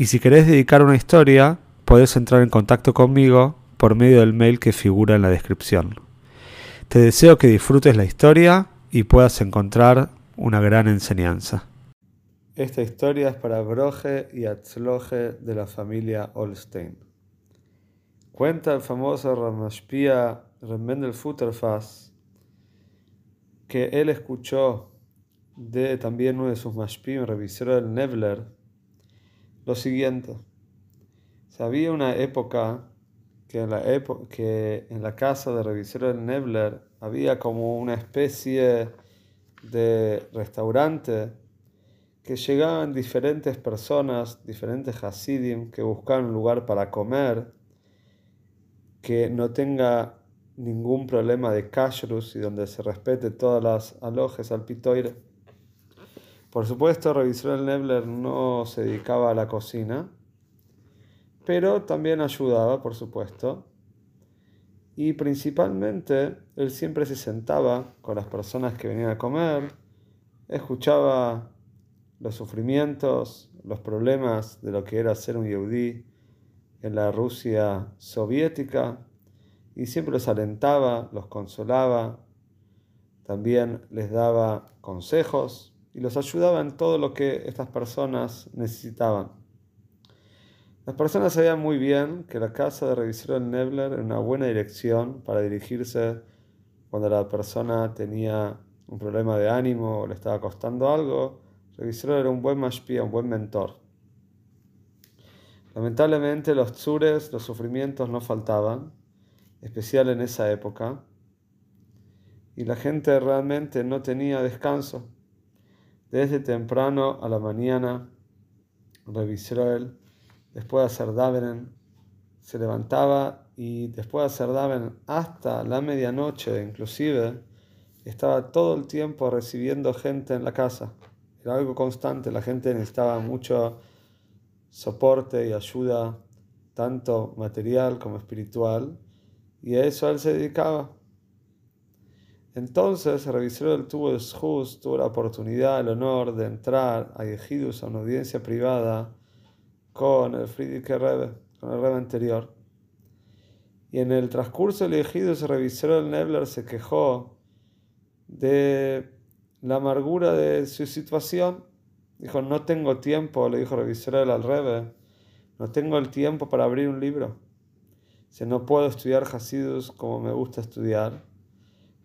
y si querés dedicar una historia, podés entrar en contacto conmigo por medio del mail que figura en la descripción. Te deseo que disfrutes la historia y puedas encontrar una gran enseñanza. Esta historia es para Broje y Atzloje de la familia Olstein. Cuenta el famoso Ramashpia Remendel Futterfass que él escuchó de también uno de sus mashpim, revisor del Nevler, lo siguiente. Había una época que en la, que en la casa de revisor del Nebler había como una especie de restaurante que llegaban diferentes personas, diferentes hasidim, que buscaban un lugar para comer, que no tenga ningún problema de kashrus y donde se respete todas las alojes al pitoire. Por supuesto, Revisor Nebler no se dedicaba a la cocina, pero también ayudaba, por supuesto. Y principalmente, él siempre se sentaba con las personas que venían a comer, escuchaba los sufrimientos, los problemas de lo que era ser un yehudí en la Rusia soviética, y siempre los alentaba, los consolaba, también les daba consejos y los ayudaba en todo lo que estas personas necesitaban. Las personas sabían muy bien que la casa de revisor Nebler era una buena dirección para dirigirse cuando la persona tenía un problema de ánimo o le estaba costando algo. Revisor era un buen mashpia, un buen mentor. Lamentablemente los tzures, los sufrimientos no faltaban, especial en esa época, y la gente realmente no tenía descanso. Desde temprano a la mañana, revisó él, después de hacer Davenen, se levantaba y después de hacer Davenen hasta la medianoche inclusive, estaba todo el tiempo recibiendo gente en la casa. Era algo constante, la gente necesitaba mucho soporte y ayuda, tanto material como espiritual, y a eso él se dedicaba. Entonces, el revisor tuvo el tuvo la oportunidad, el honor de entrar a Yehidus a una audiencia privada con el Friedrich Rebbe, con el Rebbe anterior. Y en el transcurso del Yehidus, el revisor Nebler se quejó de la amargura de su situación. Dijo, no tengo tiempo, le dijo el revisor al Rebbe, no tengo el tiempo para abrir un libro. Si no puedo estudiar Hasidus como me gusta estudiar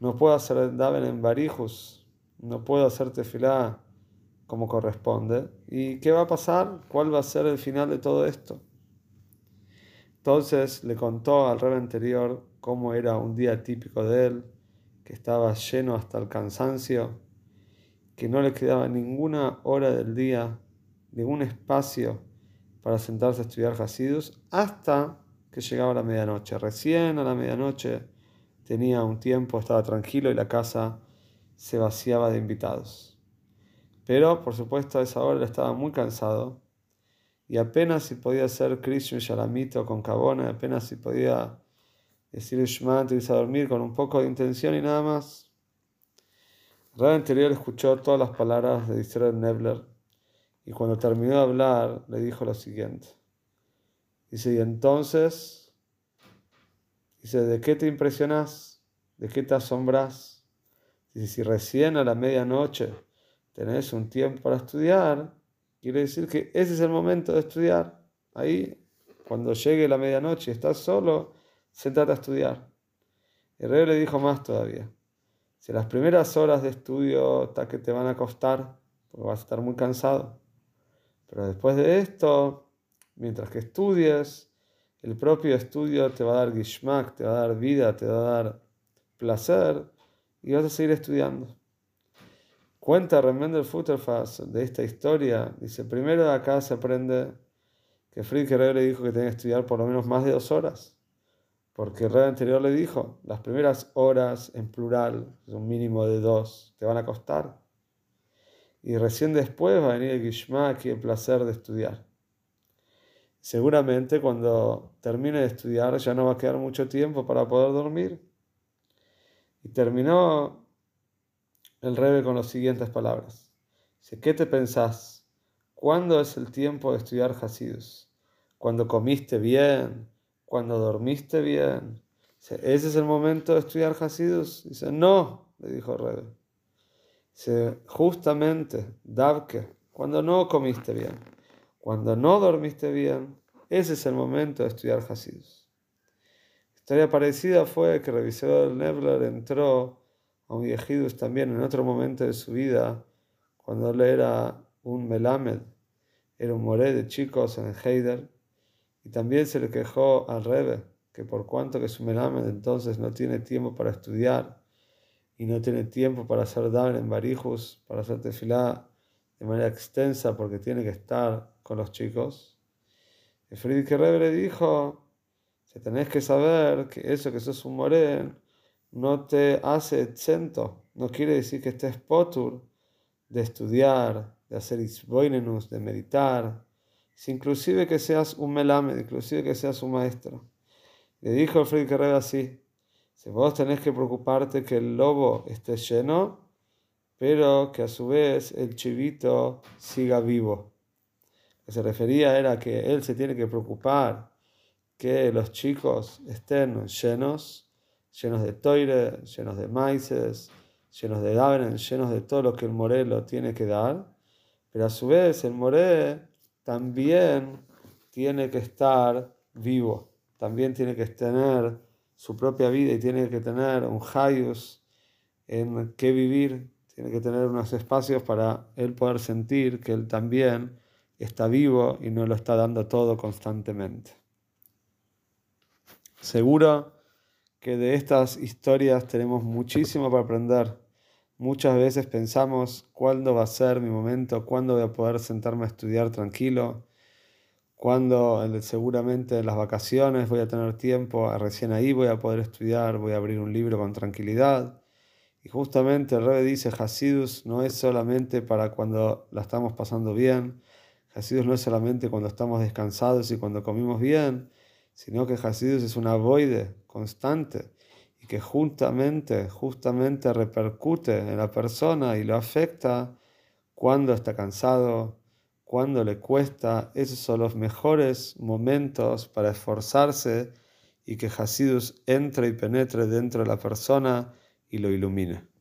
no puedo hacer Daven en Barijus, no puedo hacer tefilá como corresponde. ¿Y qué va a pasar? ¿Cuál va a ser el final de todo esto? Entonces le contó al rey anterior cómo era un día típico de él, que estaba lleno hasta el cansancio, que no le quedaba ninguna hora del día, ningún espacio para sentarse a estudiar Hasidus hasta que llegaba la medianoche. Recién a la medianoche tenía un tiempo, estaba tranquilo y la casa se vaciaba de invitados. Pero, por supuesto, a esa hora estaba muy cansado y apenas si podía hacer Krishna Shalamito con Cabona, apenas si podía decir Shema irse a dormir con un poco de intención y nada más. El anterior escuchó todas las palabras de Israel Nebler y cuando terminó de hablar le dijo lo siguiente. Dice, y entonces Dice, ¿de qué te impresionas? ¿De qué te asombras? Dice, si recién a la medianoche tenés un tiempo para estudiar, quiere decir que ese es el momento de estudiar. Ahí, cuando llegue la medianoche y estás solo, sentate a estudiar. El rey le dijo más todavía. Si las primeras horas de estudio hasta que te van a costar, porque vas a estar muy cansado. Pero después de esto, mientras que estudies, el propio estudio te va a dar gishmak, te va a dar vida, te va a dar placer y vas a seguir estudiando. Cuenta Remendel Futterfass de esta historia. Dice, primero acá se aprende que Friedrich Rebbe le dijo que tenía que estudiar por lo menos más de dos horas, porque el Rebbe anterior le dijo, las primeras horas en plural, un mínimo de dos, te van a costar. Y recién después va a venir el Gishmak y el placer de estudiar. Seguramente cuando termine de estudiar ya no va a quedar mucho tiempo para poder dormir. Y terminó el Rebbe con las siguientes palabras. Dice, ¿qué te pensás? ¿Cuándo es el tiempo de estudiar Hasidus? ¿Cuando comiste bien? ¿Cuando dormiste bien? Dice, ¿ese es el momento de estudiar Hasidus? Dice, no, le dijo Rebbe. Dice, justamente, Davke, cuando no comiste bien, cuando no dormiste bien, ese es el momento de estudiar Hasidus. Historia parecida fue que Revisador Nebler entró a un Yehidus también en otro momento de su vida, cuando él era un Melamed, era un moré de chicos en el Heider, y también se le quejó al Rebe que por cuanto que su Melamed entonces no tiene tiempo para estudiar y no tiene tiempo para hacer dar en Barijus, para hacer tefilá de manera extensa porque tiene que estar con los chicos. El Friedrich le dijo, que tenés que saber que eso que sos un morén no te hace exento, no quiere decir que estés potur de estudiar, de hacer isboinenus, de meditar, inclusive que seas un melamed, inclusive que seas un maestro. Le dijo Friedrich Rebbe así, si vos tenés que preocuparte que el lobo esté lleno, pero que a su vez el chivito siga vivo. Lo que se refería era que él se tiene que preocupar que los chicos estén llenos, llenos de toire, llenos de maíces, llenos de davenen, llenos de todo lo que el morelo tiene que dar, pero a su vez el moré también tiene que estar vivo, también tiene que tener su propia vida y tiene que tener un hayus en que vivir, tiene que tener unos espacios para él poder sentir que él también está vivo y no lo está dando todo constantemente. Seguro que de estas historias tenemos muchísimo para aprender. Muchas veces pensamos cuándo va a ser mi momento, cuándo voy a poder sentarme a estudiar tranquilo cuando seguramente en las vacaciones voy a tener tiempo, recién ahí voy a poder estudiar, voy a abrir un libro con tranquilidad. Y justamente el Rebbe dice, Hasidus no es solamente para cuando la estamos pasando bien, Hasidus no es solamente cuando estamos descansados y cuando comimos bien, sino que Hasidus es una voide constante y que justamente, justamente repercute en la persona y lo afecta cuando está cansado, cuando le cuesta, esos son los mejores momentos para esforzarse y que Hasidus entre y penetre dentro de la persona y lo ilumine.